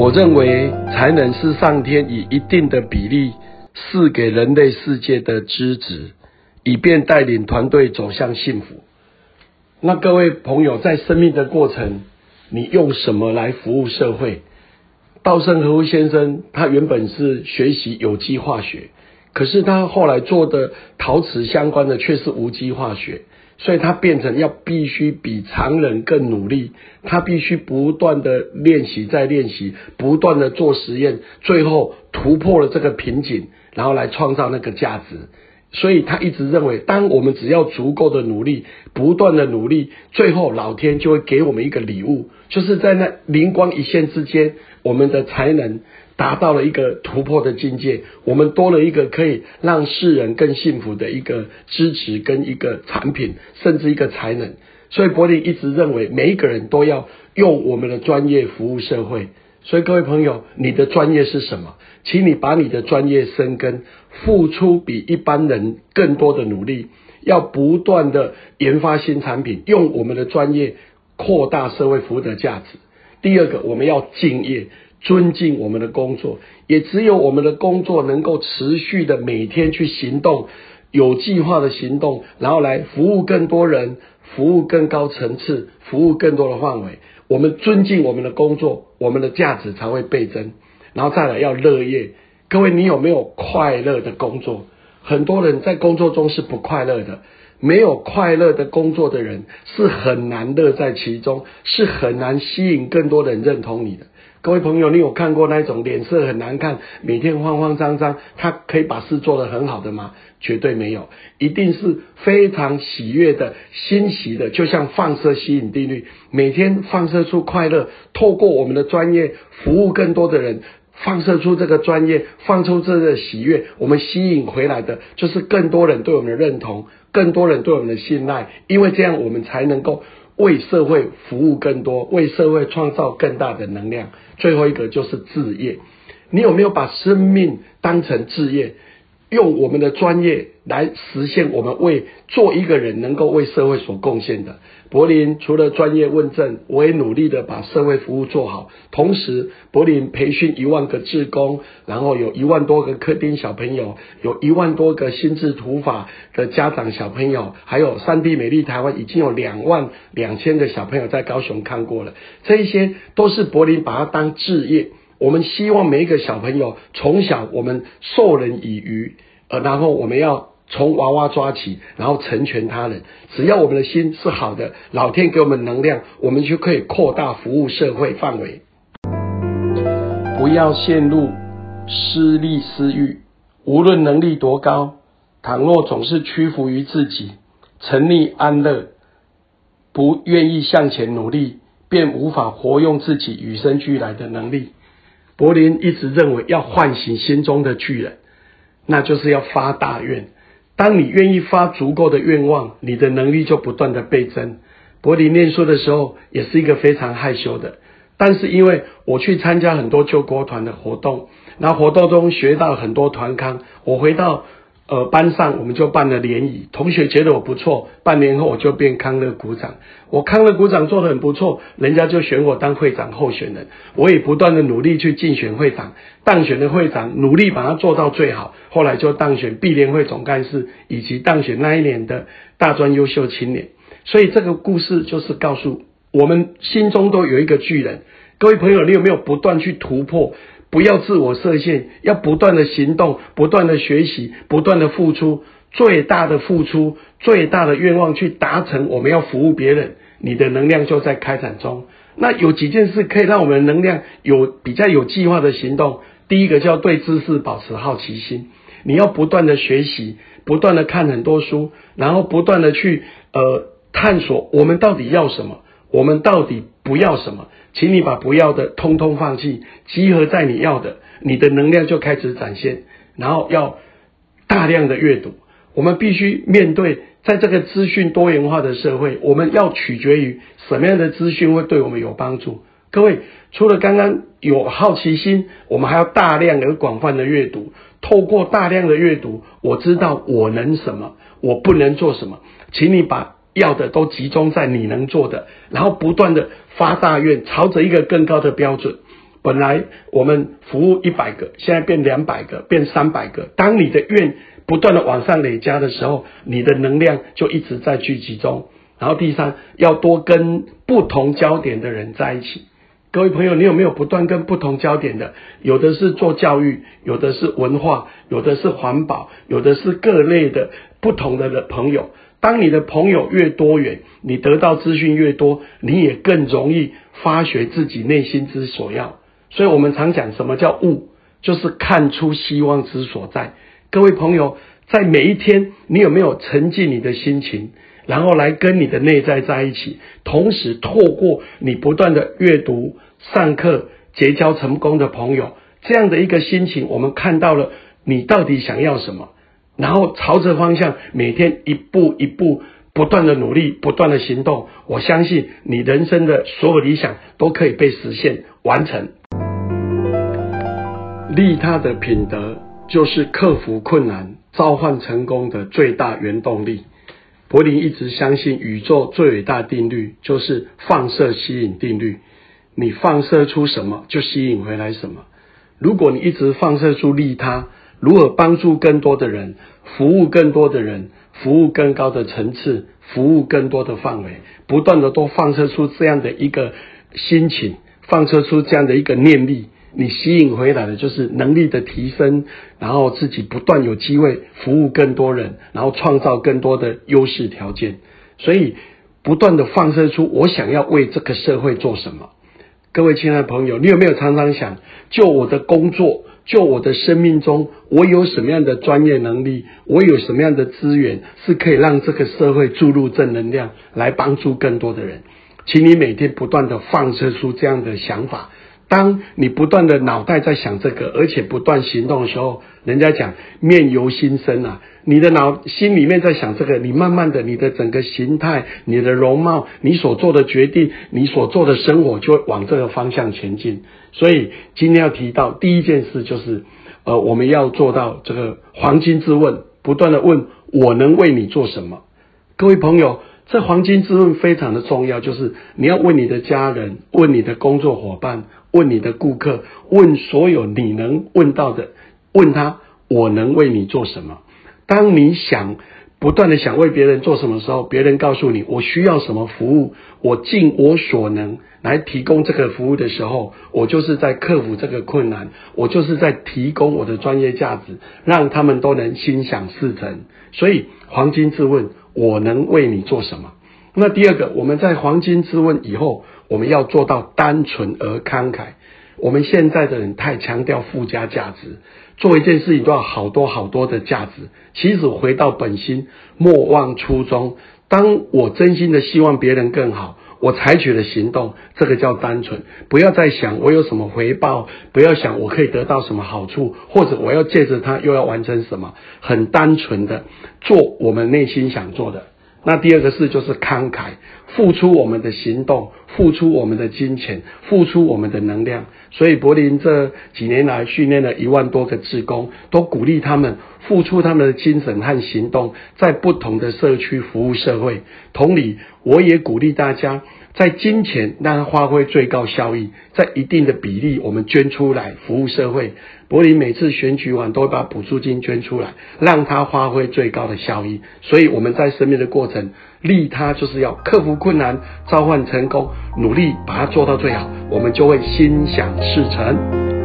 我认为才能是上天以一定的比例赐给人类世界的资质，以便带领团队走向幸福。那各位朋友，在生命的过程，你用什么来服务社会？稻盛和夫先生他原本是学习有机化学，可是他后来做的陶瓷相关的却是无机化学。所以他变成要必须比常人更努力，他必须不断的练习再练习，不断的做实验，最后突破了这个瓶颈，然后来创造那个价值。所以他一直认为，当我们只要足够的努力，不断的努力，最后老天就会给我们一个礼物，就是在那灵光一现之间，我们的才能。达到了一个突破的境界，我们多了一个可以让世人更幸福的一个支持跟一个产品，甚至一个才能。所以柏林一直认为，每一个人都要用我们的专业服务社会。所以各位朋友，你的专业是什么？请你把你的专业生根，付出比一般人更多的努力，要不断的研发新产品，用我们的专业扩大社会服务的价值。第二个，我们要敬业。尊敬我们的工作，也只有我们的工作能够持续的每天去行动，有计划的行动，然后来服务更多人，服务更高层次，服务更多的范围。我们尊敬我们的工作，我们的价值才会倍增。然后再来要乐业，各位你有没有快乐的工作？很多人在工作中是不快乐的，没有快乐的工作的人是很难乐在其中，是很难吸引更多人认同你的。各位朋友，你有看过那种脸色很难看、每天慌慌张张，他可以把事做得很好的吗？绝对没有，一定是非常喜悦的、欣喜的，就像放射吸引定律，每天放射出快乐，透过我们的专业服务更多的人，放射出这个专业，放出这个喜悦，我们吸引回来的就是更多人对我们的认同，更多人对我们的信赖，因为这样我们才能够。为社会服务更多，为社会创造更大的能量。最后一个就是置业，你有没有把生命当成置业？用我们的专业来实现我们为做一个人能够为社会所贡献的。柏林除了专业问政，我也努力的把社会服务做好。同时，柏林培训一万个志工，然后有一万多个科丁小朋友，有一万多个心智图法的家长小朋友，还有三 D 美丽台湾已经有两万两千个小朋友在高雄看过了。这一些都是柏林把它当置业。我们希望每一个小朋友从小我们授人以渔，呃，然后我们要从娃娃抓起，然后成全他人。只要我们的心是好的，老天给我们能量，我们就可以扩大服务社会范围。不要陷入私利私欲，无论能力多高，倘若总是屈服于自己，沉溺安乐，不愿意向前努力，便无法活用自己与生俱来的能力。柏林一直认为要唤醒心中的巨人，那就是要发大愿。当你愿意发足够的愿望，你的能力就不断的倍增。柏林念书的时候也是一个非常害羞的，但是因为我去参加很多救国团的活动，那活动中学到很多团康，我回到。呃，班上我们就办了联谊，同学觉得我不错，半年后我就变康乐股长。我康乐股长做的很不错，人家就选我当会长候选人。我也不断的努力去竞选会长，当选的会长努力把它做到最好，后来就当选毕联会总干事，以及当选那一年的大专优秀青年。所以这个故事就是告诉我们，心中都有一个巨人。各位朋友，你有没有不断去突破？不要自我设限，要不断的行动，不断的学习，不断的付出，最大的付出，最大的愿望去达成。我们要服务别人，你的能量就在开展中。那有几件事可以让我们能量有比较有计划的行动。第一个叫对知识保持好奇心，你要不断的学习，不断的看很多书，然后不断的去呃探索我们到底要什么，我们到底不要什么。请你把不要的通通放弃，集合在你要的，你的能量就开始展现。然后要大量的阅读，我们必须面对在这个资讯多元化的社会，我们要取决于什么样的资讯会对我们有帮助。各位，除了刚刚有好奇心，我们还要大量而广泛的阅读。透过大量的阅读，我知道我能什么，我不能做什么。请你把。要的都集中在你能做的，然后不断的发大愿，朝着一个更高的标准，本来我们服务一百个，现在变两百个，变三百个。当你的愿不断的往上累加的时候，你的能量就一直在去集中。然后第三，要多跟不同焦点的人在一起。各位朋友，你有没有不断跟不同焦点的？有的是做教育，有的是文化，有的是环保，有的是各类的不同的的朋友。当你的朋友越多元，你得到资讯越多，你也更容易发掘自己内心之所要。所以我们常讲什么叫悟，就是看出希望之所在。各位朋友，在每一天，你有没有沉浸你的心情，然后来跟你的内在在一起，同时透过你不断的阅读、上课、结交成功的朋友，这样的一个心情，我们看到了你到底想要什么，然后朝着方向，每天一步一步不断的努力，不断的行动，我相信你人生的所有理想都可以被实现完成。利他的品德，就是克服困难、召唤成功的最大原动力。柏林一直相信宇宙最伟大定律，就是放射吸引定律。你放射出什么，就吸引回来什么。如果你一直放射出利他，如何帮助更多的人，服务更多的人，服务更高的层次，服务更多的范围，不断的都放射出这样的一个心情，放射出这样的一个念力。你吸引回来的就是能力的提升，然后自己不断有机会服务更多人，然后创造更多的优势条件，所以不断的放射出我想要为这个社会做什么。各位亲爱的朋友，你有没有常常想，就我的工作，就我的生命中，我有什么样的专业能力，我有什么样的资源，是可以让这个社会注入正能量，来帮助更多的人？请你每天不断的放射出这样的想法。当你不断的脑袋在想这个，而且不断行动的时候，人家讲面由心生啊，你的脑心里面在想这个，你慢慢的，你的整个形态、你的容貌、你所做的决定、你所做的生活，就会往这个方向前进。所以今天要提到第一件事，就是呃，我们要做到这个黄金之问，不断的问我能为你做什么。各位朋友。这黄金之问非常的重要，就是你要问你的家人，问你的工作伙伴，问你的顾客，问所有你能问到的，问他我能为你做什么。当你想不断的想为别人做什么时候，别人告诉你我需要什么服务，我尽我所能来提供这个服务的时候，我就是在克服这个困难，我就是在提供我的专业价值，让他们都能心想事成。所以黄金之问。我能为你做什么？那第二个，我们在黄金之问以后，我们要做到单纯而慷慨。我们现在的人太强调附加价值，做一件事情都要好多好多的价值。其实回到本心，莫忘初衷。当我真心的希望别人更好，我采取了行动，这个叫单纯。不要再想我有什么回报，不要想我可以得到什么好处，或者我要借着它又要完成什么，很单纯的做我们内心想做的。那第二个事就是慷慨，付出我们的行动，付出我们的金钱，付出我们的能量。所以柏林这几年来训练了一万多个志工，都鼓励他们付出他们的精神和行动，在不同的社区服务社会。同理，我也鼓励大家。在金钱让它发挥最高效益，在一定的比例，我们捐出来服务社会。柏林每次选举完都会把补助金捐出来，让它发挥最高的效益。所以我们在生命的过程，利他就是要克服困难，召唤成功，努力把它做到最好，我们就会心想事成。